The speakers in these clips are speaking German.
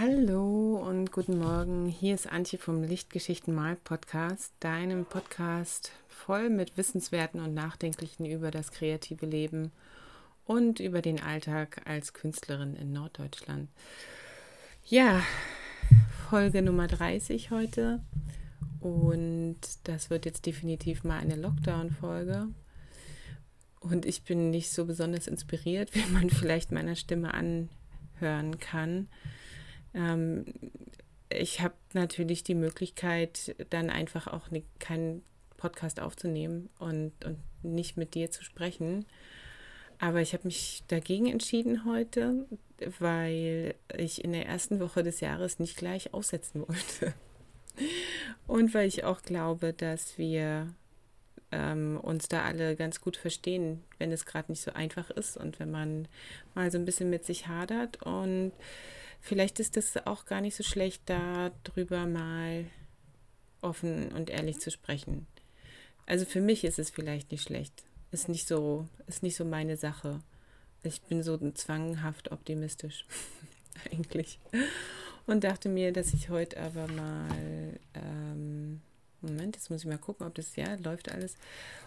Hallo und guten Morgen. Hier ist Antje vom Lichtgeschichten Mal Podcast, deinem Podcast voll mit Wissenswerten und Nachdenklichen über das kreative Leben und über den Alltag als Künstlerin in Norddeutschland. Ja, Folge Nummer 30 heute und das wird jetzt definitiv mal eine Lockdown-Folge. Und ich bin nicht so besonders inspiriert, wie man vielleicht meiner Stimme anhören kann. Ähm, ich habe natürlich die Möglichkeit, dann einfach auch ne, keinen Podcast aufzunehmen und, und nicht mit dir zu sprechen. Aber ich habe mich dagegen entschieden heute, weil ich in der ersten Woche des Jahres nicht gleich aussetzen wollte. Und weil ich auch glaube, dass wir ähm, uns da alle ganz gut verstehen, wenn es gerade nicht so einfach ist und wenn man mal so ein bisschen mit sich hadert. Und vielleicht ist es auch gar nicht so schlecht, darüber mal offen und ehrlich zu sprechen. Also für mich ist es vielleicht nicht schlecht. Ist nicht so, ist nicht so meine Sache. Ich bin so zwanghaft optimistisch, eigentlich. Und dachte mir, dass ich heute aber mal, ähm, Moment, jetzt muss ich mal gucken, ob das, ja, läuft alles.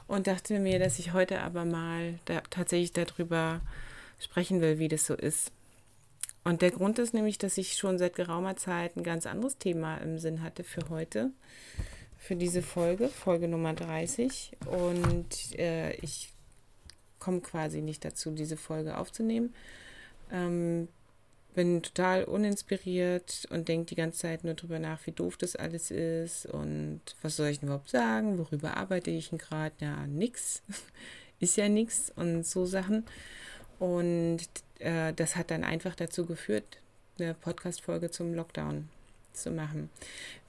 Und dachte mir, dass ich heute aber mal da, tatsächlich darüber sprechen will, wie das so ist und der Grund ist nämlich, dass ich schon seit geraumer Zeit ein ganz anderes Thema im Sinn hatte für heute, für diese Folge, Folge Nummer 30. Und äh, ich komme quasi nicht dazu, diese Folge aufzunehmen. Ähm, bin total uninspiriert und denke die ganze Zeit nur darüber nach, wie doof das alles ist und was soll ich denn überhaupt sagen, worüber arbeite ich denn gerade? Ja, nix. ist ja nix und so Sachen. Und äh, das hat dann einfach dazu geführt, eine Podcast-Folge zum Lockdown zu machen.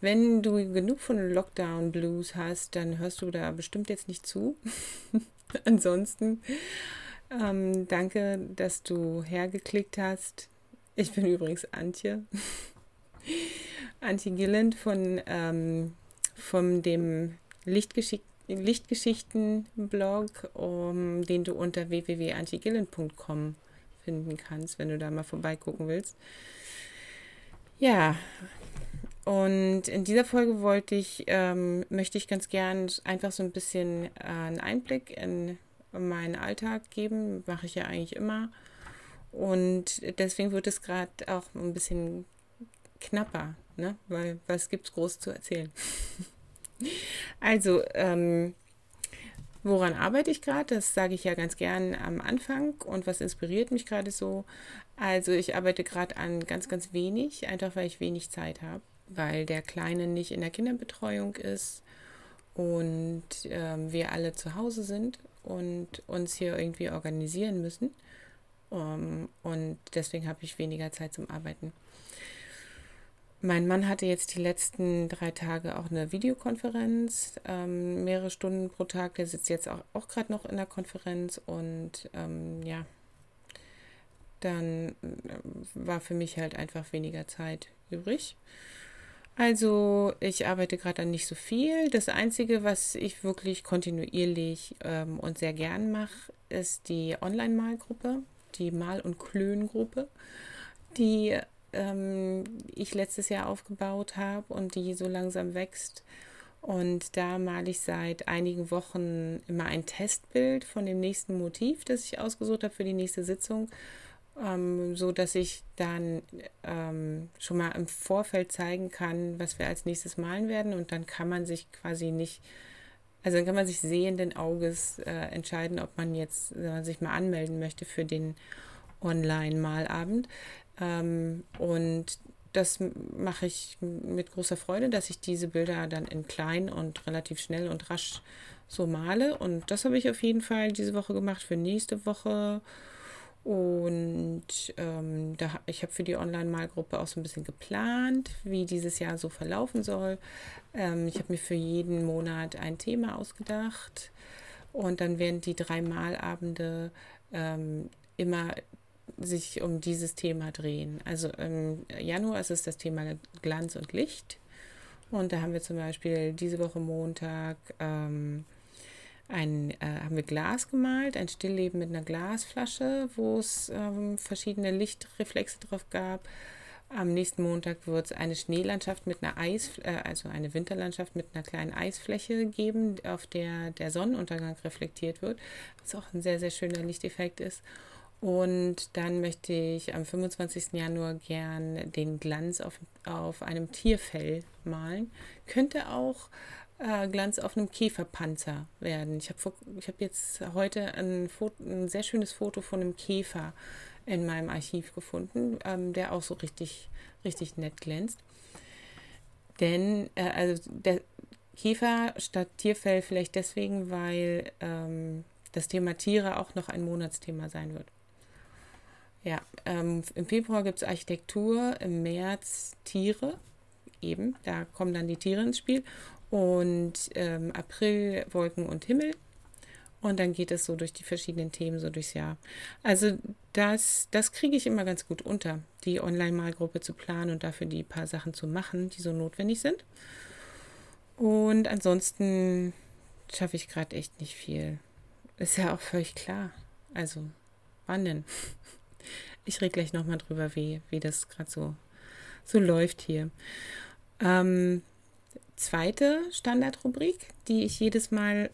Wenn du genug von Lockdown Blues hast, dann hörst du da bestimmt jetzt nicht zu. Ansonsten ähm, danke, dass du hergeklickt hast. Ich bin übrigens Antje. Antje Gilland von, ähm, von dem Lichtgeschick Lichtgeschichten-Blog, um, den du unter www.antigillen.com finden kannst, wenn du da mal vorbeigucken willst. Ja, und in dieser Folge wollte ich, ähm, möchte ich ganz gern einfach so ein bisschen äh, einen Einblick in meinen Alltag geben. Mache ich ja eigentlich immer. Und deswegen wird es gerade auch ein bisschen knapper, ne? weil was gibt es groß zu erzählen? also, ähm, Woran arbeite ich gerade? Das sage ich ja ganz gern am Anfang. Und was inspiriert mich gerade so? Also ich arbeite gerade an ganz, ganz wenig, einfach weil ich wenig Zeit habe, weil der Kleine nicht in der Kinderbetreuung ist und ähm, wir alle zu Hause sind und uns hier irgendwie organisieren müssen. Um, ähm, und deswegen habe ich weniger Zeit zum Arbeiten. Mein Mann hatte jetzt die letzten drei Tage auch eine Videokonferenz, ähm, mehrere Stunden pro Tag. Der sitzt jetzt auch, auch gerade noch in der Konferenz und ähm, ja, dann äh, war für mich halt einfach weniger Zeit übrig. Also ich arbeite gerade an nicht so viel. Das Einzige, was ich wirklich kontinuierlich ähm, und sehr gern mache, ist die Online-Malgruppe, die Mal- und Klön-Gruppe, die ähm, ich letztes Jahr aufgebaut habe und die so langsam wächst. Und da male ich seit einigen Wochen immer ein Testbild von dem nächsten Motiv, das ich ausgesucht habe für die nächste Sitzung, ähm, so dass ich dann ähm, schon mal im Vorfeld zeigen kann, was wir als nächstes malen werden. Und dann kann man sich quasi nicht, also dann kann man sich sehenden Auges äh, entscheiden, ob man jetzt äh, sich mal anmelden möchte für den Online-Malabend. Ähm, und das mache ich mit großer Freude, dass ich diese Bilder dann in klein und relativ schnell und rasch so male. Und das habe ich auf jeden Fall diese Woche gemacht für nächste Woche. Und ähm, da, ich habe für die Online-Malgruppe auch so ein bisschen geplant, wie dieses Jahr so verlaufen soll. Ähm, ich habe mir für jeden Monat ein Thema ausgedacht. Und dann werden die drei Malabende ähm, immer sich um dieses Thema drehen. Also im Januar ist es das Thema Glanz und Licht. Und da haben wir zum Beispiel diese Woche Montag ähm, ein, äh, haben wir Glas gemalt, ein Stillleben mit einer Glasflasche, wo es ähm, verschiedene Lichtreflexe drauf gab. Am nächsten Montag wird es eine Schneelandschaft mit einer Eis, äh, also eine Winterlandschaft mit einer kleinen Eisfläche geben, auf der der Sonnenuntergang reflektiert wird, was auch ein sehr, sehr schöner Lichteffekt ist. Und dann möchte ich am 25. Januar gern den Glanz auf, auf einem Tierfell malen. Könnte auch äh, Glanz auf einem Käferpanzer werden. Ich habe hab jetzt heute ein, Foto, ein sehr schönes Foto von einem Käfer in meinem Archiv gefunden, ähm, der auch so richtig, richtig nett glänzt. Denn, äh, also der Käfer statt Tierfell vielleicht deswegen, weil ähm, das Thema Tiere auch noch ein Monatsthema sein wird. Ja, ähm, im Februar gibt es Architektur, im März Tiere, eben, da kommen dann die Tiere ins Spiel. Und ähm, April Wolken und Himmel. Und dann geht es so durch die verschiedenen Themen so durchs Jahr. Also das, das kriege ich immer ganz gut unter, die Online-Malgruppe zu planen und dafür die paar Sachen zu machen, die so notwendig sind. Und ansonsten schaffe ich gerade echt nicht viel. Ist ja auch völlig klar. Also, wann denn? Ich rede gleich nochmal drüber, wie, wie das gerade so, so läuft hier. Ähm, zweite Standardrubrik, die ich jedes Mal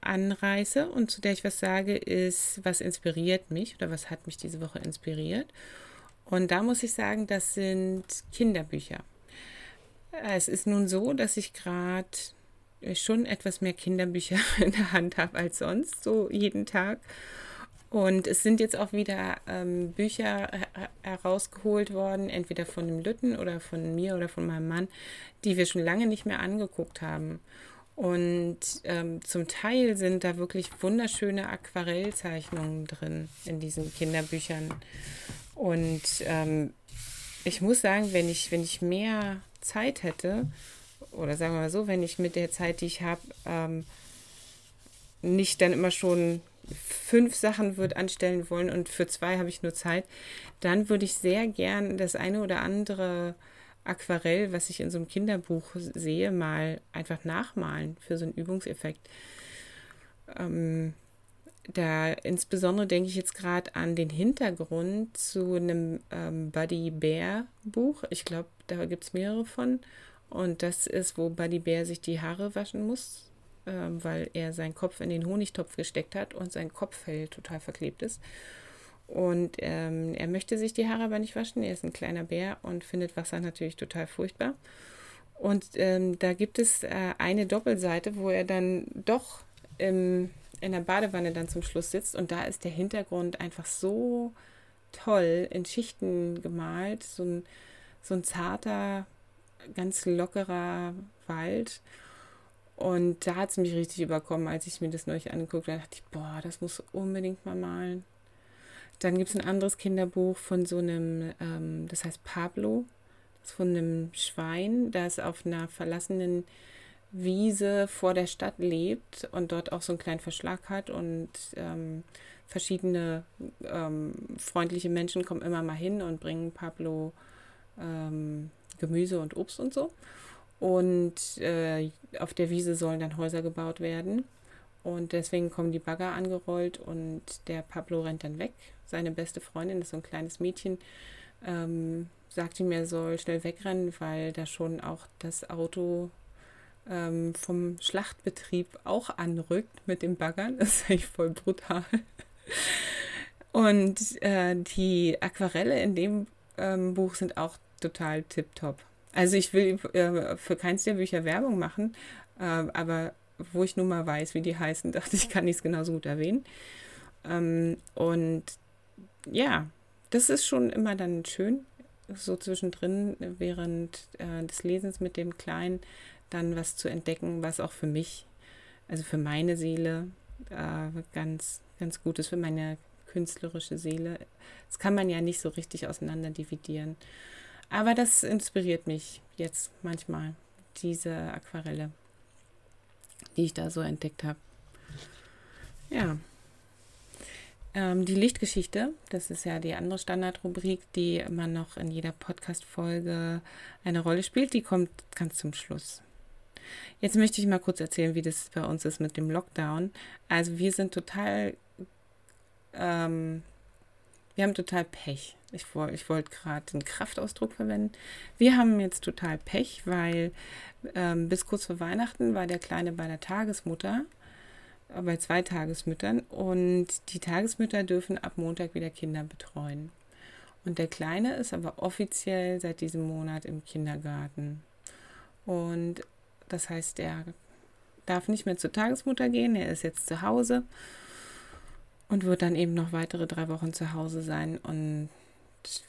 anreiße und zu der ich was sage, ist, was inspiriert mich oder was hat mich diese Woche inspiriert. Und da muss ich sagen, das sind Kinderbücher. Es ist nun so, dass ich gerade schon etwas mehr Kinderbücher in der Hand habe als sonst, so jeden Tag. Und es sind jetzt auch wieder ähm, Bücher herausgeholt worden, entweder von dem Lütten oder von mir oder von meinem Mann, die wir schon lange nicht mehr angeguckt haben. Und ähm, zum Teil sind da wirklich wunderschöne Aquarellzeichnungen drin in diesen Kinderbüchern. Und ähm, ich muss sagen, wenn ich, wenn ich mehr Zeit hätte, oder sagen wir mal so, wenn ich mit der Zeit, die ich habe, ähm, nicht dann immer schon fünf Sachen würde anstellen wollen und für zwei habe ich nur Zeit, dann würde ich sehr gern das eine oder andere Aquarell, was ich in so einem Kinderbuch sehe, mal einfach nachmalen für so einen Übungseffekt. Ähm, da insbesondere denke ich jetzt gerade an den Hintergrund zu einem ähm, Buddy Bear Buch. Ich glaube, da gibt es mehrere von. Und das ist, wo Buddy Bear sich die Haare waschen muss ähm, weil er seinen Kopf in den Honigtopf gesteckt hat und sein Kopffell total verklebt ist. Und ähm, er möchte sich die Haare aber nicht waschen. Er ist ein kleiner Bär und findet Wasser natürlich total furchtbar. Und ähm, da gibt es äh, eine Doppelseite, wo er dann doch im, in der Badewanne dann zum Schluss sitzt. Und da ist der Hintergrund einfach so toll in Schichten gemalt. So ein, so ein zarter, ganz lockerer Wald. Und da hat es mich richtig überkommen, als ich mir das neulich angeguckt habe. Da dachte ich, boah, das muss unbedingt mal malen. Dann gibt es ein anderes Kinderbuch von so einem, ähm, das heißt Pablo, das ist von einem Schwein, das auf einer verlassenen Wiese vor der Stadt lebt und dort auch so einen kleinen Verschlag hat und ähm, verschiedene ähm, freundliche Menschen kommen immer mal hin und bringen Pablo ähm, Gemüse und Obst und so. Und äh, auf der Wiese sollen dann Häuser gebaut werden. Und deswegen kommen die Bagger angerollt und der Pablo rennt dann weg. Seine beste Freundin, das ist so ein kleines Mädchen, ähm, sagt ihm, er soll schnell wegrennen, weil da schon auch das Auto ähm, vom Schlachtbetrieb auch anrückt mit dem Baggern. Das ist eigentlich voll brutal. Und äh, die Aquarelle in dem ähm, Buch sind auch total tipptopp. Also ich will äh, für keins der Bücher Werbung machen, äh, aber wo ich nun mal weiß, wie die heißen, dachte ich, kann ich es genauso gut erwähnen. Ähm, und ja, das ist schon immer dann schön, so zwischendrin während äh, des Lesens mit dem Kleinen dann was zu entdecken, was auch für mich, also für meine Seele äh, ganz, ganz gut ist, für meine künstlerische Seele. Das kann man ja nicht so richtig auseinander dividieren. Aber das inspiriert mich jetzt manchmal, diese Aquarelle, die ich da so entdeckt habe. Ja. Ähm, die Lichtgeschichte, das ist ja die andere Standardrubrik, die immer noch in jeder Podcast-Folge eine Rolle spielt, die kommt ganz zum Schluss. Jetzt möchte ich mal kurz erzählen, wie das bei uns ist mit dem Lockdown. Also wir sind total ähm, wir haben total Pech. Ich, ich wollte gerade den Kraftausdruck verwenden. Wir haben jetzt total Pech, weil ähm, bis kurz vor Weihnachten war der Kleine bei der Tagesmutter, äh, bei zwei Tagesmüttern. Und die Tagesmütter dürfen ab Montag wieder Kinder betreuen. Und der Kleine ist aber offiziell seit diesem Monat im Kindergarten. Und das heißt, er darf nicht mehr zur Tagesmutter gehen, er ist jetzt zu Hause und wird dann eben noch weitere drei Wochen zu Hause sein. Und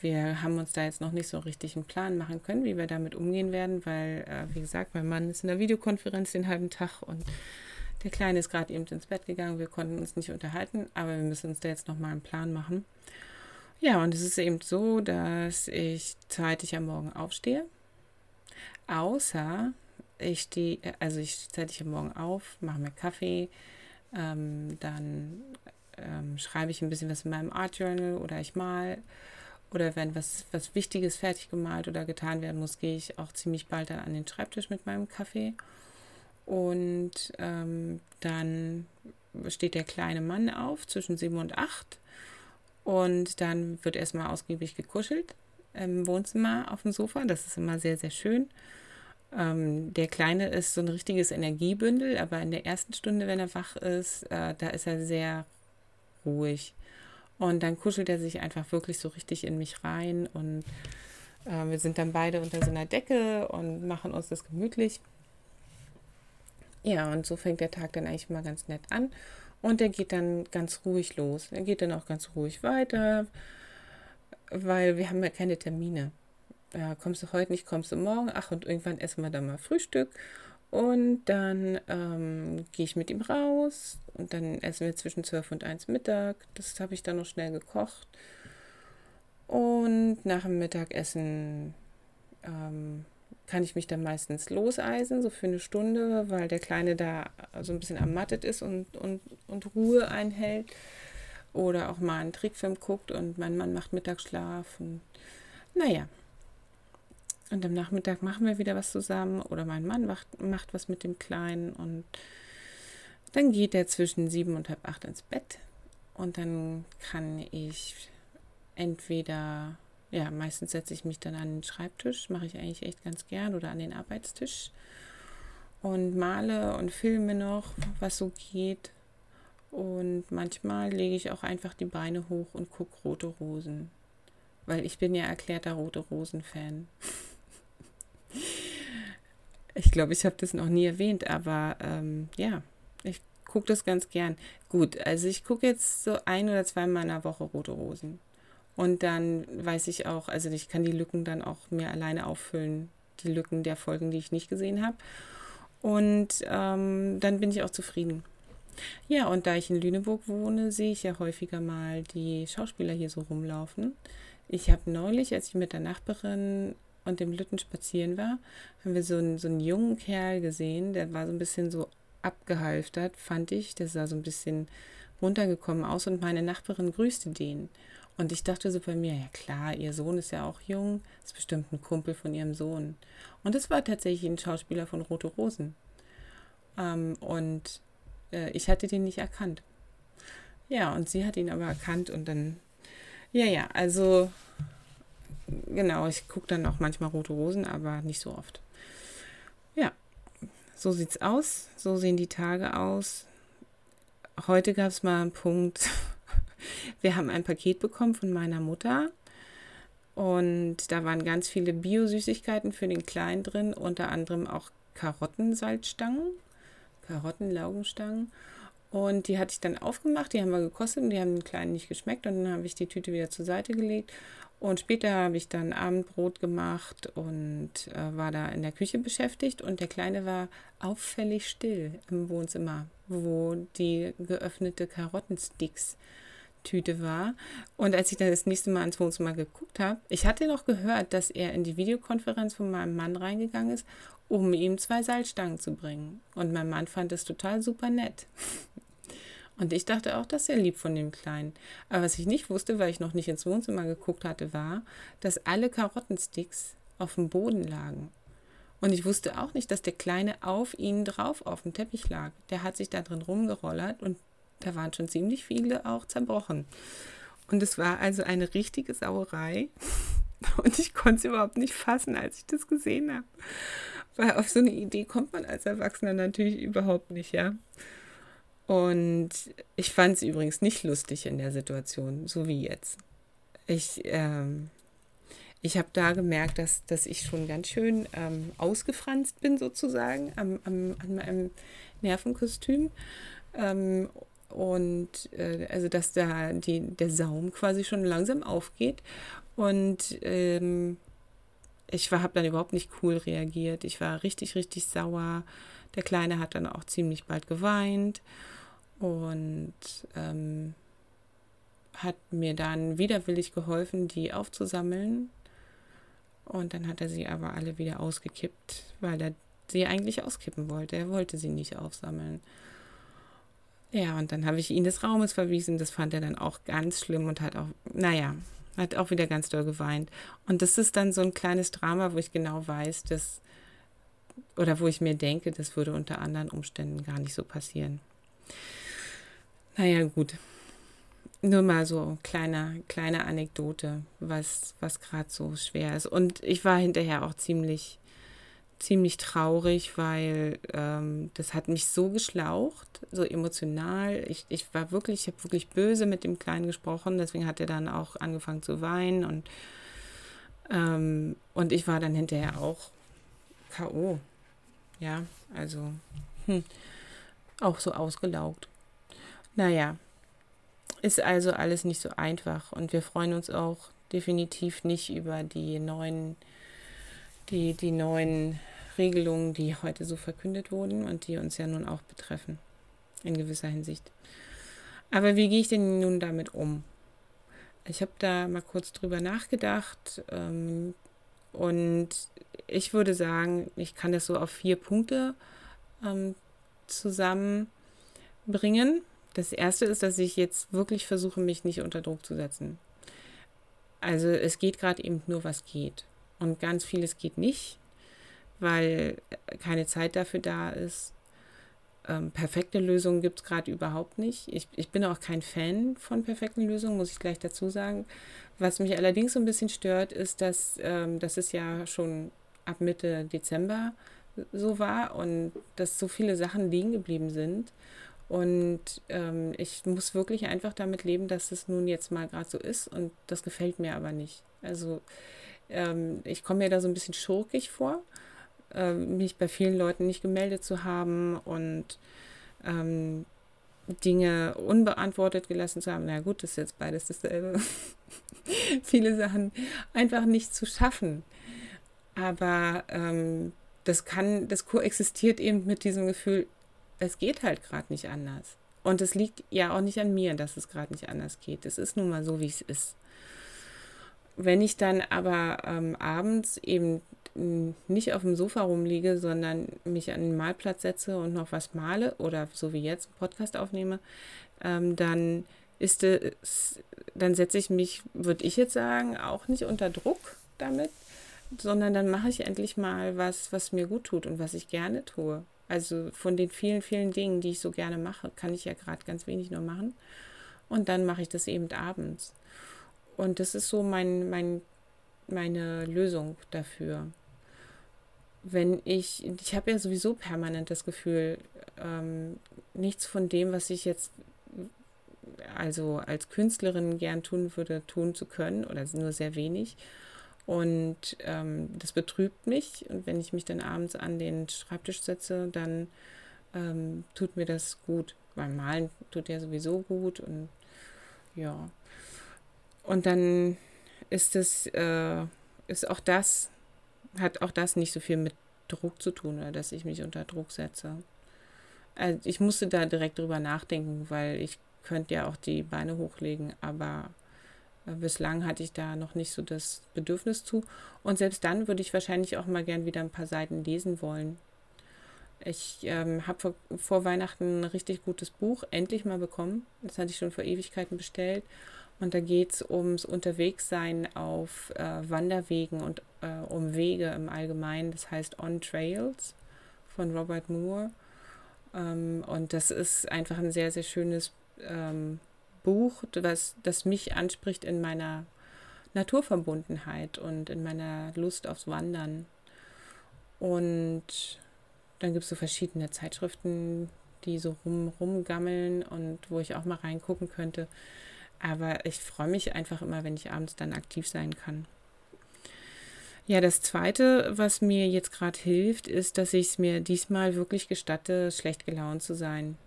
wir haben uns da jetzt noch nicht so richtig einen Plan machen können, wie wir damit umgehen werden, weil, äh, wie gesagt, mein Mann ist in der Videokonferenz den halben Tag und der Kleine ist gerade eben ins Bett gegangen. Wir konnten uns nicht unterhalten, aber wir müssen uns da jetzt nochmal einen Plan machen. Ja, und es ist eben so, dass ich zeitig am Morgen aufstehe. Außer ich stehe, also ich zeitig am Morgen auf, mache mir Kaffee, ähm, dann ähm, schreibe ich ein bisschen was in meinem Art Journal oder ich mal. Oder wenn was, was Wichtiges fertig gemalt oder getan werden muss, gehe ich auch ziemlich bald dann an den Schreibtisch mit meinem Kaffee. Und ähm, dann steht der kleine Mann auf zwischen sieben und acht. Und dann wird erstmal ausgiebig gekuschelt im Wohnzimmer auf dem Sofa. Das ist immer sehr, sehr schön. Ähm, der Kleine ist so ein richtiges Energiebündel, aber in der ersten Stunde, wenn er wach ist, äh, da ist er sehr ruhig. Und dann kuschelt er sich einfach wirklich so richtig in mich rein und äh, wir sind dann beide unter so einer Decke und machen uns das gemütlich. Ja, und so fängt der Tag dann eigentlich mal ganz nett an. Und er geht dann ganz ruhig los. Er geht dann auch ganz ruhig weiter, weil wir haben ja keine Termine. Ja, kommst du heute nicht, kommst du morgen. Ach, und irgendwann essen wir dann mal Frühstück. Und dann ähm, gehe ich mit ihm raus und dann essen wir zwischen 12 und 1 Mittag. Das habe ich dann noch schnell gekocht. Und nach dem Mittagessen ähm, kann ich mich dann meistens loseisen, so für eine Stunde, weil der Kleine da so ein bisschen ermattet ist und, und, und Ruhe einhält. Oder auch mal einen Trickfilm guckt und mein Mann macht Mittagsschlaf. Und, naja, und am Nachmittag machen wir wieder was zusammen oder mein Mann macht, macht was mit dem Kleinen und dann geht er zwischen sieben und halb acht ins Bett und dann kann ich entweder, ja, meistens setze ich mich dann an den Schreibtisch, mache ich eigentlich echt ganz gern oder an den Arbeitstisch und male und filme noch, was so geht. Und manchmal lege ich auch einfach die Beine hoch und gucke rote Rosen. Weil ich bin ja erklärter rote Rosen-Fan. Ich glaube, ich habe das noch nie erwähnt, aber ähm, ja, ich gucke das ganz gern. Gut, also ich gucke jetzt so ein oder zweimal in der Woche Rote Rosen. Und dann weiß ich auch, also ich kann die Lücken dann auch mehr alleine auffüllen, die Lücken der Folgen, die ich nicht gesehen habe. Und ähm, dann bin ich auch zufrieden. Ja, und da ich in Lüneburg wohne, sehe ich ja häufiger mal die Schauspieler hier so rumlaufen. Ich habe neulich, als ich mit der Nachbarin und dem Lütten spazieren war, haben wir so einen, so einen jungen Kerl gesehen, der war so ein bisschen so abgehalftert, fand ich. Der sah so ein bisschen runtergekommen aus und meine Nachbarin grüßte den. Und ich dachte so bei mir, ja klar, ihr Sohn ist ja auch jung, ist bestimmt ein Kumpel von ihrem Sohn. Und es war tatsächlich ein Schauspieler von Rote Rosen. Ähm, und äh, ich hatte den nicht erkannt. Ja, und sie hat ihn aber erkannt und dann, ja, ja, also genau, ich gucke dann auch manchmal Rote Rosen, aber nicht so oft. Ja, so sieht's aus. So sehen die Tage aus. Heute gab es mal einen Punkt. Wir haben ein Paket bekommen von meiner Mutter. Und da waren ganz viele Bio-Süßigkeiten für den Kleinen drin, unter anderem auch Karottensalzstangen, Karottenlaugenstangen. Und die hatte ich dann aufgemacht, die haben wir gekostet und die haben den Kleinen nicht geschmeckt. Und dann habe ich die Tüte wieder zur Seite gelegt und später habe ich dann Abendbrot gemacht und äh, war da in der Küche beschäftigt. Und der Kleine war auffällig still im Wohnzimmer, wo die geöffnete Karottensticks Tüte war. Und als ich dann das nächste Mal ins Wohnzimmer geguckt habe, ich hatte noch gehört, dass er in die Videokonferenz von meinem Mann reingegangen ist, um ihm zwei Salzstangen zu bringen. Und mein Mann fand es total super nett. Und ich dachte auch, das ist ja lieb von dem Kleinen. Aber was ich nicht wusste, weil ich noch nicht ins Wohnzimmer geguckt hatte, war, dass alle Karottensticks auf dem Boden lagen. Und ich wusste auch nicht, dass der Kleine auf ihnen drauf auf dem Teppich lag. Der hat sich da drin rumgerollert und da waren schon ziemlich viele auch zerbrochen. Und es war also eine richtige Sauerei. Und ich konnte es überhaupt nicht fassen, als ich das gesehen habe. Weil auf so eine Idee kommt man als Erwachsener natürlich überhaupt nicht, ja. Und ich fand es übrigens nicht lustig in der Situation, so wie jetzt. Ich, ähm, ich habe da gemerkt, dass, dass ich schon ganz schön ähm, ausgefranst bin, sozusagen, am, am, an meinem Nervenkostüm. Ähm, und äh, also, dass da die, der Saum quasi schon langsam aufgeht. Und ähm, ich habe dann überhaupt nicht cool reagiert. Ich war richtig, richtig sauer. Der Kleine hat dann auch ziemlich bald geweint und ähm, hat mir dann widerwillig geholfen, die aufzusammeln. Und dann hat er sie aber alle wieder ausgekippt, weil er sie eigentlich auskippen wollte. Er wollte sie nicht aufsammeln. Ja, und dann habe ich ihn des Raumes verwiesen. Das fand er dann auch ganz schlimm und hat auch, naja, hat auch wieder ganz doll geweint. Und das ist dann so ein kleines Drama, wo ich genau weiß, dass, oder wo ich mir denke, das würde unter anderen Umständen gar nicht so passieren. Naja, gut. Nur mal so kleine, kleine Anekdote, was, was gerade so schwer ist. Und ich war hinterher auch ziemlich, ziemlich traurig, weil ähm, das hat mich so geschlaucht, so emotional. Ich, ich war wirklich, ich habe wirklich böse mit dem Kleinen gesprochen, deswegen hat er dann auch angefangen zu weinen und, ähm, und ich war dann hinterher auch K.O. Ja, also hm, auch so ausgelaugt. Naja, ist also alles nicht so einfach und wir freuen uns auch definitiv nicht über die neuen, die, die neuen Regelungen, die heute so verkündet wurden und die uns ja nun auch betreffen, in gewisser Hinsicht. Aber wie gehe ich denn nun damit um? Ich habe da mal kurz drüber nachgedacht ähm, und ich würde sagen, ich kann das so auf vier Punkte ähm, zusammenbringen. Das erste ist, dass ich jetzt wirklich versuche, mich nicht unter Druck zu setzen. Also es geht gerade eben nur, was geht. Und ganz vieles geht nicht, weil keine Zeit dafür da ist. Ähm, perfekte Lösungen gibt es gerade überhaupt nicht. Ich, ich bin auch kein Fan von perfekten Lösungen, muss ich gleich dazu sagen. Was mich allerdings so ein bisschen stört, ist, dass, ähm, dass es ja schon ab Mitte Dezember so war und dass so viele Sachen liegen geblieben sind und ähm, ich muss wirklich einfach damit leben, dass es nun jetzt mal gerade so ist und das gefällt mir aber nicht. Also ähm, ich komme mir da so ein bisschen schurkig vor, ähm, mich bei vielen Leuten nicht gemeldet zu haben und ähm, Dinge unbeantwortet gelassen zu haben. Na gut, das ist jetzt beides dasselbe. Viele Sachen einfach nicht zu schaffen. Aber ähm, das kann, das koexistiert eben mit diesem Gefühl, es geht halt gerade nicht anders. Und es liegt ja auch nicht an mir, dass es gerade nicht anders geht. Es ist nun mal so, wie es ist. Wenn ich dann aber ähm, abends eben nicht auf dem Sofa rumliege, sondern mich an den Malplatz setze und noch was male oder so wie jetzt einen Podcast aufnehme, ähm, dann ist es, dann setze ich mich, würde ich jetzt sagen, auch nicht unter Druck damit, sondern dann mache ich endlich mal was, was mir gut tut und was ich gerne tue. Also von den vielen, vielen Dingen, die ich so gerne mache, kann ich ja gerade ganz wenig nur machen. Und dann mache ich das eben abends. Und das ist so mein, mein, meine Lösung dafür. Wenn ich, ich habe ja sowieso permanent das Gefühl, ähm, nichts von dem, was ich jetzt also als Künstlerin gern tun würde, tun zu können oder nur sehr wenig. Und ähm, das betrübt mich. Und wenn ich mich dann abends an den Schreibtisch setze, dann ähm, tut mir das gut. Beim Malen tut ja sowieso gut. Und ja. Und dann ist es, äh, auch das, hat auch das nicht so viel mit Druck zu tun, oder dass ich mich unter Druck setze. Also ich musste da direkt drüber nachdenken, weil ich könnte ja auch die Beine hochlegen, aber Bislang hatte ich da noch nicht so das Bedürfnis zu. Und selbst dann würde ich wahrscheinlich auch mal gern wieder ein paar Seiten lesen wollen. Ich ähm, habe vor, vor, Weihnachten ein richtig gutes Buch endlich mal bekommen. Das hatte ich schon vor Ewigkeiten bestellt. Und da geht es ums Unterwegssein auf äh, Wanderwegen und äh, um Wege im Allgemeinen. Das heißt On Trails von Robert Moore. Ähm, und das ist einfach ein sehr, sehr schönes ähm, Buch, was, das mich anspricht in meiner Naturverbundenheit und in meiner Lust aufs Wandern. Und dann gibt es so verschiedene Zeitschriften, die so rum, rumgammeln und wo ich auch mal reingucken könnte. Aber ich freue mich einfach immer, wenn ich abends dann aktiv sein kann. Ja, das Zweite, was mir jetzt gerade hilft, ist, dass ich es mir diesmal wirklich gestatte, schlecht gelaunt zu sein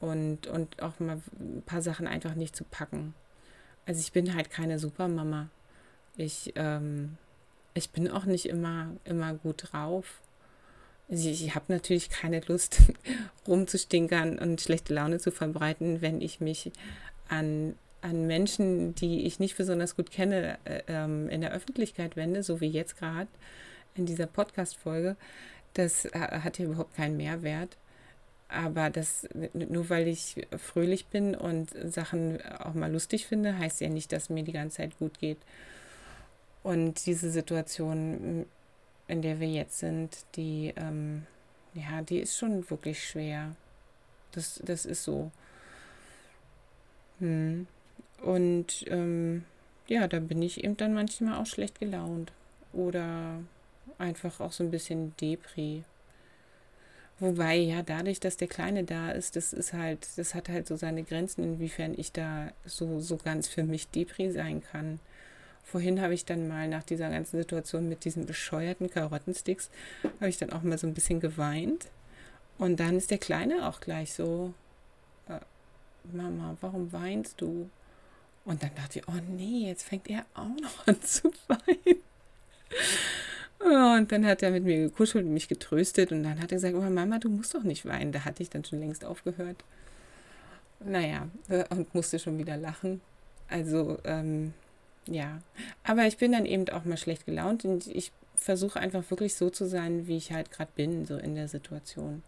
und, und auch mal ein paar Sachen einfach nicht zu packen. Also ich bin halt keine Supermama. Ich, ähm, ich bin auch nicht immer, immer gut drauf. Also ich, ich habe natürlich keine Lust, rumzustinkern und schlechte Laune zu verbreiten, wenn ich mich an an Menschen, die ich nicht besonders gut kenne, äh, ähm, in der Öffentlichkeit wende, so wie jetzt gerade in dieser Podcast-Folge, das äh, hat ja überhaupt keinen Mehrwert. Aber das, nur weil ich fröhlich bin und Sachen auch mal lustig finde, heißt ja nicht, dass mir die ganze Zeit gut geht. Und diese Situation, in der wir jetzt sind, die, ähm, ja, die ist schon wirklich schwer. Das, das ist so. Hm. Und ähm, ja, da bin ich eben dann manchmal auch schlecht gelaunt. Oder einfach auch so ein bisschen Depri. Wobei, ja, dadurch, dass der Kleine da ist, das ist halt, das hat halt so seine Grenzen, inwiefern ich da so, so ganz für mich Depri sein kann. Vorhin habe ich dann mal nach dieser ganzen Situation mit diesen bescheuerten Karottensticks, habe ich dann auch mal so ein bisschen geweint. Und dann ist der Kleine auch gleich so, äh, Mama, warum weinst du? Und dann dachte ich, oh nee, jetzt fängt er auch noch an zu weinen. Und dann hat er mit mir gekuschelt und mich getröstet. Und dann hat er gesagt, oh Mama, du musst doch nicht weinen. Da hatte ich dann schon längst aufgehört. Naja, äh, und musste schon wieder lachen. Also, ähm, ja. Aber ich bin dann eben auch mal schlecht gelaunt. Und ich versuche einfach wirklich so zu sein, wie ich halt gerade bin, so in der Situation.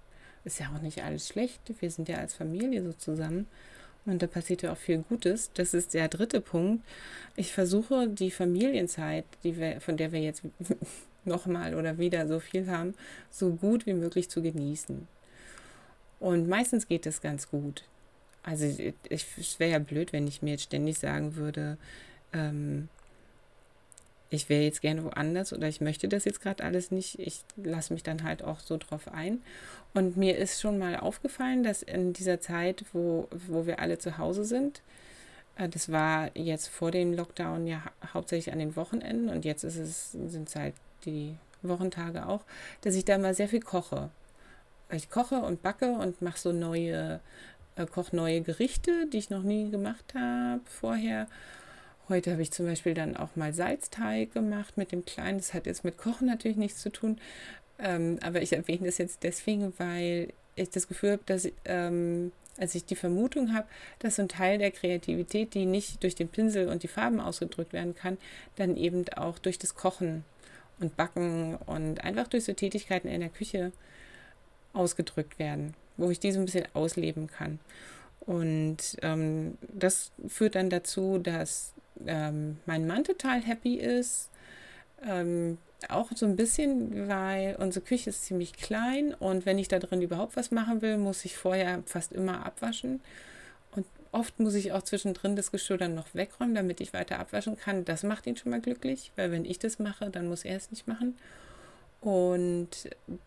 Ist ja auch nicht alles schlecht. Wir sind ja als Familie so zusammen. Und da passiert ja auch viel Gutes. Das ist der dritte Punkt. Ich versuche die Familienzeit, die wir, von der wir jetzt nochmal oder wieder so viel haben, so gut wie möglich zu genießen. Und meistens geht das ganz gut. Also ich, es wäre ja blöd, wenn ich mir jetzt ständig sagen würde, ähm, ich wäre jetzt gerne woanders oder ich möchte das jetzt gerade alles nicht. Ich lasse mich dann halt auch so drauf ein. Und mir ist schon mal aufgefallen, dass in dieser Zeit, wo, wo wir alle zu Hause sind, äh, das war jetzt vor dem Lockdown ja hauptsächlich an den Wochenenden und jetzt ist es, sind es halt die Wochentage auch, dass ich da mal sehr viel koche. Ich koche und backe und mache so neue, äh, koche neue Gerichte, die ich noch nie gemacht habe vorher Heute habe ich zum Beispiel dann auch mal Salzteig gemacht mit dem Kleinen. Das hat jetzt mit Kochen natürlich nichts zu tun. Ähm, aber ich erwähne das jetzt deswegen, weil ich das Gefühl habe, dass ähm, als ich die Vermutung habe, dass so ein Teil der Kreativität, die nicht durch den Pinsel und die Farben ausgedrückt werden kann, dann eben auch durch das Kochen und Backen und einfach durch so Tätigkeiten in der Küche ausgedrückt werden, wo ich die so ein bisschen ausleben kann. Und ähm, das führt dann dazu, dass ähm, mein Mann total happy ist. Ähm, auch so ein bisschen, weil unsere Küche ist ziemlich klein und wenn ich da drin überhaupt was machen will, muss ich vorher fast immer abwaschen. Und oft muss ich auch zwischendrin das Geschirr dann noch wegräumen, damit ich weiter abwaschen kann. Das macht ihn schon mal glücklich, weil wenn ich das mache, dann muss er es nicht machen. Und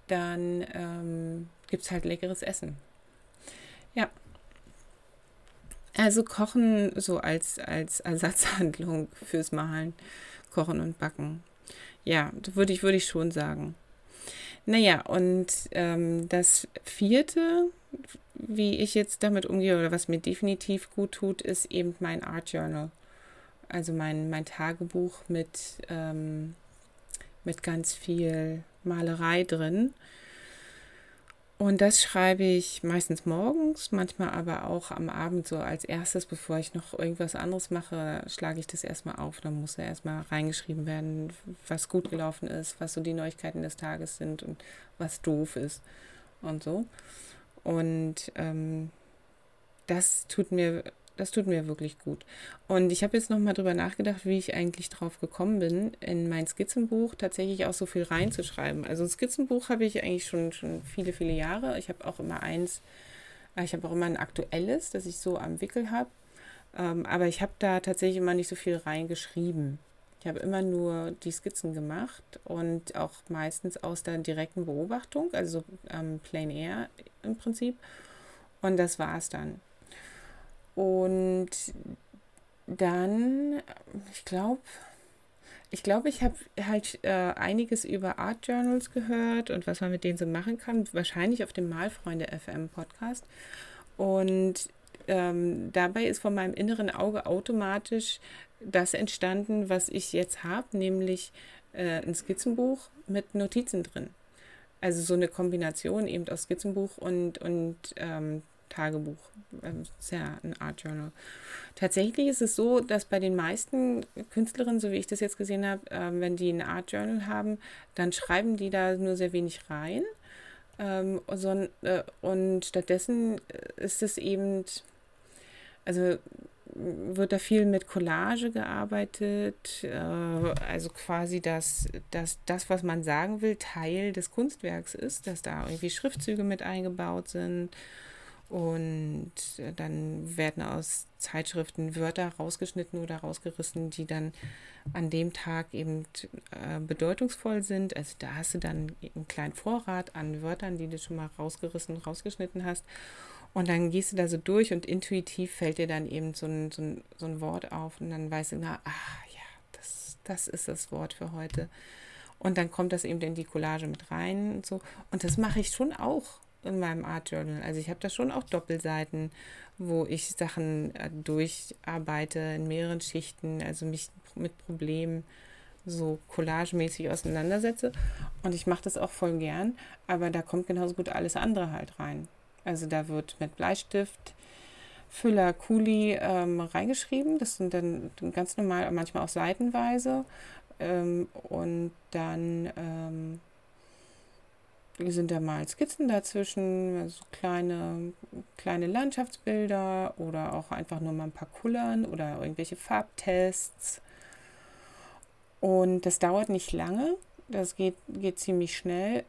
dann ähm, gibt es halt leckeres Essen. Ja, also Kochen so als, als Ersatzhandlung fürs Malen, Kochen und Backen. Ja, würde ich, würde ich schon sagen. Naja, und ähm, das vierte, wie ich jetzt damit umgehe oder was mir definitiv gut tut, ist eben mein Art Journal. Also mein, mein Tagebuch mit, ähm, mit ganz viel Malerei drin. Und das schreibe ich meistens morgens, manchmal aber auch am Abend so als erstes, bevor ich noch irgendwas anderes mache, schlage ich das erstmal auf. Dann muss ja erstmal reingeschrieben werden, was gut gelaufen ist, was so die Neuigkeiten des Tages sind und was doof ist und so. Und ähm, das tut mir das tut mir wirklich gut. Und ich habe jetzt nochmal drüber nachgedacht, wie ich eigentlich drauf gekommen bin, in mein Skizzenbuch tatsächlich auch so viel reinzuschreiben. Also ein Skizzenbuch habe ich eigentlich schon, schon viele, viele Jahre. Ich habe auch immer eins, äh, ich habe auch immer ein aktuelles, das ich so am Wickel habe. Ähm, aber ich habe da tatsächlich immer nicht so viel reingeschrieben. Ich habe immer nur die Skizzen gemacht und auch meistens aus der direkten Beobachtung, also ähm, Plain Air im Prinzip. Und das war es dann. Und dann, ich glaube, ich glaube, ich habe halt äh, einiges über Art Journals gehört und was man mit denen so machen kann. Wahrscheinlich auf dem Malfreunde FM Podcast. Und ähm, dabei ist von meinem inneren Auge automatisch das entstanden, was ich jetzt habe, nämlich äh, ein Skizzenbuch mit Notizen drin. Also so eine Kombination eben aus Skizzenbuch und, und ähm, Tagebuch. Ähm, ist ja ein Art Journal. Tatsächlich ist es so, dass bei den meisten Künstlerinnen, so wie ich das jetzt gesehen habe, äh, wenn die ein Art Journal haben, dann schreiben die da nur sehr wenig rein. Ähm, so, äh, und stattdessen ist es eben, also wird da viel mit Collage gearbeitet, äh, also quasi, dass, dass das, was man sagen will, Teil des Kunstwerks ist, dass da irgendwie Schriftzüge mit eingebaut sind und dann werden aus Zeitschriften Wörter rausgeschnitten oder rausgerissen, die dann an dem Tag eben äh, bedeutungsvoll sind. Also da hast du dann einen kleinen Vorrat an Wörtern, die du schon mal rausgerissen, rausgeschnitten hast. Und dann gehst du da so durch und intuitiv fällt dir dann eben so ein, so ein, so ein Wort auf und dann weißt du, na, ah ja, das, das ist das Wort für heute. Und dann kommt das eben in die Collage mit rein und so. Und das mache ich schon auch in meinem Art Journal. Also ich habe da schon auch Doppelseiten, wo ich Sachen äh, durcharbeite in mehreren Schichten, also mich mit Problemen so collagemäßig auseinandersetze. Und ich mache das auch voll gern, aber da kommt genauso gut alles andere halt rein. Also da wird mit Bleistift, Füller, Kuli ähm, reingeschrieben. Das sind dann ganz normal, manchmal auch seitenweise. Ähm, und dann ähm, sind da mal Skizzen dazwischen, also kleine, kleine Landschaftsbilder oder auch einfach nur mal ein paar Kullern oder irgendwelche Farbtests. Und das dauert nicht lange, das geht, geht ziemlich schnell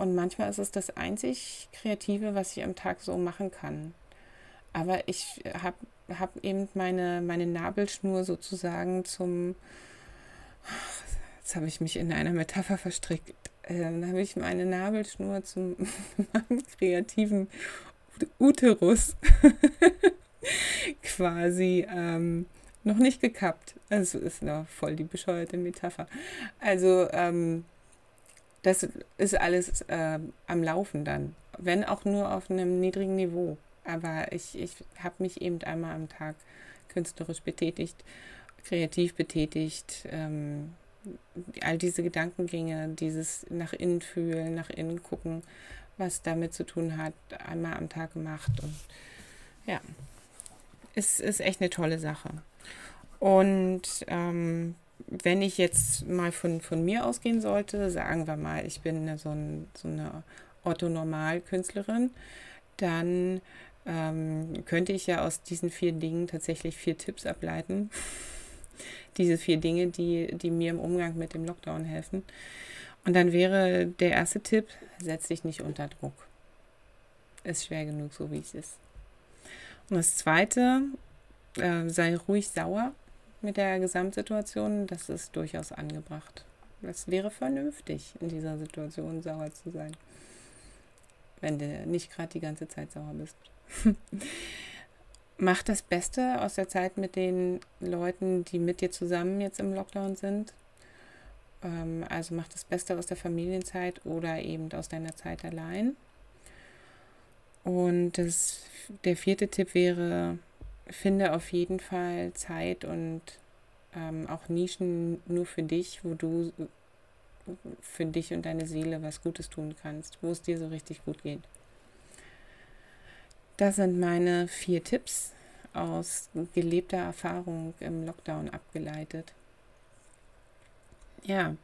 und manchmal ist es das einzig Kreative, was ich am Tag so machen kann. Aber ich habe hab eben meine, meine Nabelschnur sozusagen zum. Jetzt habe ich mich in einer Metapher verstrickt. Ähm, habe ich meine Nabelschnur zum meinem kreativen Uterus quasi ähm, noch nicht gekappt. Also ist noch voll die bescheuerte Metapher. Also ähm, das ist alles äh, am Laufen dann, wenn auch nur auf einem niedrigen Niveau. Aber ich, ich habe mich eben einmal am Tag künstlerisch betätigt, kreativ betätigt. Ähm, all diese Gedankengänge, dieses nach innen fühlen, nach innen gucken, was damit zu tun hat, einmal am Tag gemacht. Und ja, es ist echt eine tolle Sache. Und ähm, wenn ich jetzt mal von, von mir ausgehen sollte, sagen wir mal, ich bin so, ein, so eine Otto-Normal-Künstlerin, dann ähm, könnte ich ja aus diesen vier Dingen tatsächlich vier Tipps ableiten. Diese vier Dinge, die, die mir im Umgang mit dem Lockdown helfen. Und dann wäre der erste Tipp, setz dich nicht unter Druck. Ist schwer genug, so wie es ist. Und das zweite, äh, sei ruhig sauer mit der Gesamtsituation, das ist durchaus angebracht. Es wäre vernünftig, in dieser Situation sauer zu sein, wenn du nicht gerade die ganze Zeit sauer bist. Mach das Beste aus der Zeit mit den Leuten, die mit dir zusammen jetzt im Lockdown sind. Ähm, also mach das Beste aus der Familienzeit oder eben aus deiner Zeit allein. Und das, der vierte Tipp wäre, finde auf jeden Fall Zeit und ähm, auch Nischen nur für dich, wo du für dich und deine Seele was Gutes tun kannst, wo es dir so richtig gut geht. Das sind meine vier Tipps aus gelebter Erfahrung im Lockdown abgeleitet. Ja,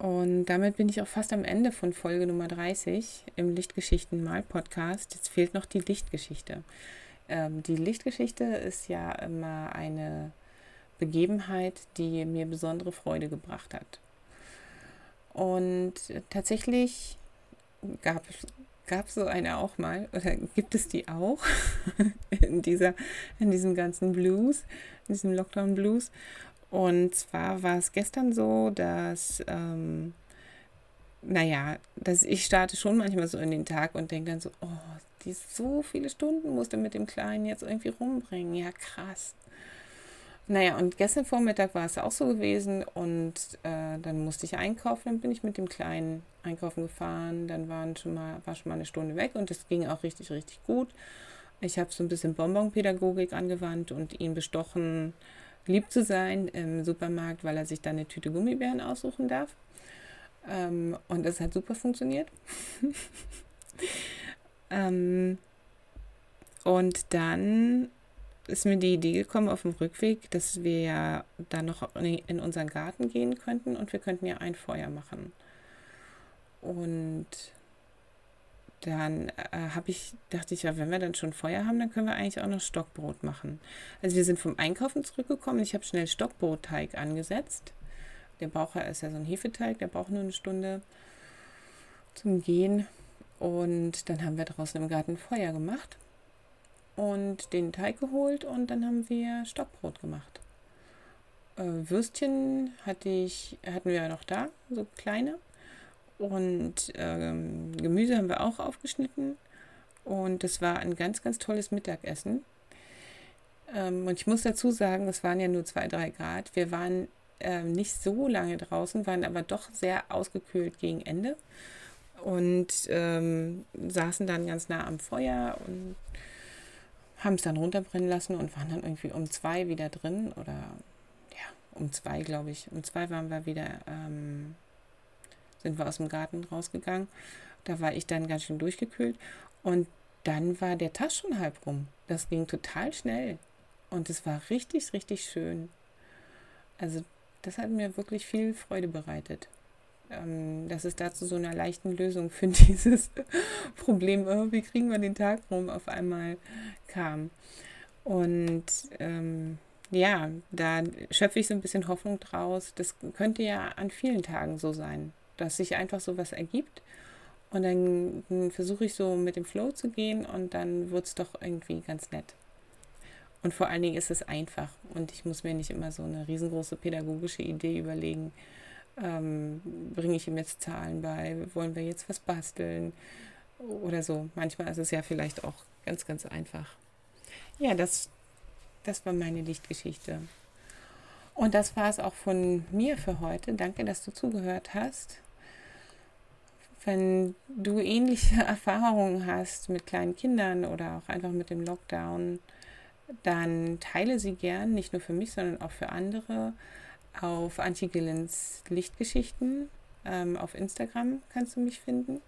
und damit bin ich auch fast am Ende von Folge Nummer 30 im Lichtgeschichten Mal Podcast. Jetzt fehlt noch die Lichtgeschichte. Ähm, die Lichtgeschichte ist ja immer eine Begebenheit, die mir besondere Freude gebracht hat. Und tatsächlich gab es gab so eine auch mal oder gibt es die auch in dieser, in diesem ganzen Blues, in diesem Lockdown Blues. Und zwar war es gestern so, dass, ähm, naja, dass ich starte schon manchmal so in den Tag und denke dann so, oh, die so viele Stunden musste mit dem Kleinen jetzt irgendwie rumbringen. Ja, krass. Naja, und gestern Vormittag war es auch so gewesen und äh, dann musste ich einkaufen, dann bin ich mit dem Kleinen einkaufen gefahren, dann waren schon mal, war schon mal eine Stunde weg und es ging auch richtig, richtig gut. Ich habe so ein bisschen Bonbonpädagogik angewandt und ihn bestochen, lieb zu sein im Supermarkt, weil er sich dann eine Tüte Gummibären aussuchen darf. Ähm, und das hat super funktioniert. ähm, und dann ist mir die Idee gekommen auf dem Rückweg, dass wir ja da noch in unseren Garten gehen könnten und wir könnten ja ein Feuer machen. Und dann äh, habe ich, dachte ich, ja, wenn wir dann schon Feuer haben, dann können wir eigentlich auch noch Stockbrot machen. Also wir sind vom Einkaufen zurückgekommen. Ich habe schnell Stockbrotteig angesetzt. Der braucht ist ja so ein Hefeteig, der braucht nur eine Stunde zum Gehen. Und dann haben wir draußen im Garten Feuer gemacht und den Teig geholt und dann haben wir Stockbrot gemacht. Äh, Würstchen hatte ich, hatten wir ja noch da, so kleine. Und ähm, Gemüse haben wir auch aufgeschnitten. Und das war ein ganz, ganz tolles Mittagessen. Ähm, und ich muss dazu sagen, es waren ja nur zwei, drei Grad. Wir waren äh, nicht so lange draußen, waren aber doch sehr ausgekühlt gegen Ende. Und ähm, saßen dann ganz nah am Feuer und haben es dann runterbrennen lassen und waren dann irgendwie um zwei wieder drin oder ja, um zwei, glaube ich. Um zwei waren wir wieder, ähm, sind wir aus dem Garten rausgegangen. Da war ich dann ganz schön durchgekühlt und dann war der Tag schon halb rum. Das ging total schnell und es war richtig, richtig schön. Also das hat mir wirklich viel Freude bereitet ähm, dass es da zu so einer leichten Lösung für dieses Problem, oh, wie kriegen wir den Tag rum, auf einmal kam. Und ähm, ja, da schöpfe ich so ein bisschen Hoffnung draus. Das könnte ja an vielen Tagen so sein, dass sich einfach so was ergibt. Und dann versuche ich so mit dem Flow zu gehen und dann wird es doch irgendwie ganz nett. Und vor allen Dingen ist es einfach und ich muss mir nicht immer so eine riesengroße pädagogische Idee überlegen, ähm, bringe ich ihm jetzt Zahlen bei, wollen wir jetzt was basteln oder so. Manchmal ist es ja vielleicht auch ganz, ganz einfach. Ja, das, das war meine Lichtgeschichte. Und das war es auch von mir für heute. Danke, dass du zugehört hast. Wenn du ähnliche Erfahrungen hast mit kleinen Kindern oder auch einfach mit dem Lockdown, dann teile sie gern, nicht nur für mich, sondern auch für andere auf Antje Gillens Lichtgeschichten. Ähm, auf Instagram kannst du mich finden.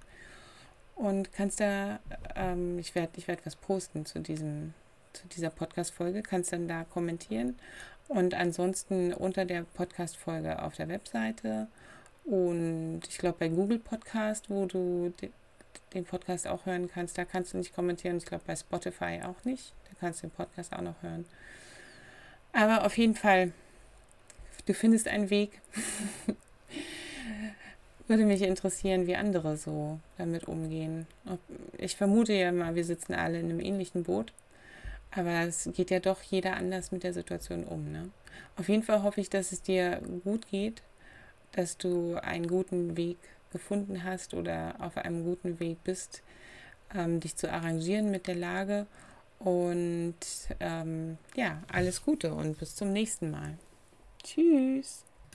Und kannst da, ähm, ich werde ich werd was posten zu, diesem, zu dieser Podcast-Folge, kannst dann da kommentieren. Und ansonsten unter der Podcast-Folge auf der Webseite und ich glaube bei Google Podcast, wo du den Podcast auch hören kannst, da kannst du nicht kommentieren. Ich glaube bei Spotify auch nicht. Da kannst du den Podcast auch noch hören. Aber auf jeden Fall Du findest einen Weg. Würde mich interessieren, wie andere so damit umgehen. Ich vermute ja mal, wir sitzen alle in einem ähnlichen Boot. Aber es geht ja doch jeder anders mit der Situation um. Ne? Auf jeden Fall hoffe ich, dass es dir gut geht, dass du einen guten Weg gefunden hast oder auf einem guten Weg bist, ähm, dich zu arrangieren mit der Lage. Und ähm, ja, alles Gute und bis zum nächsten Mal. Tschüss.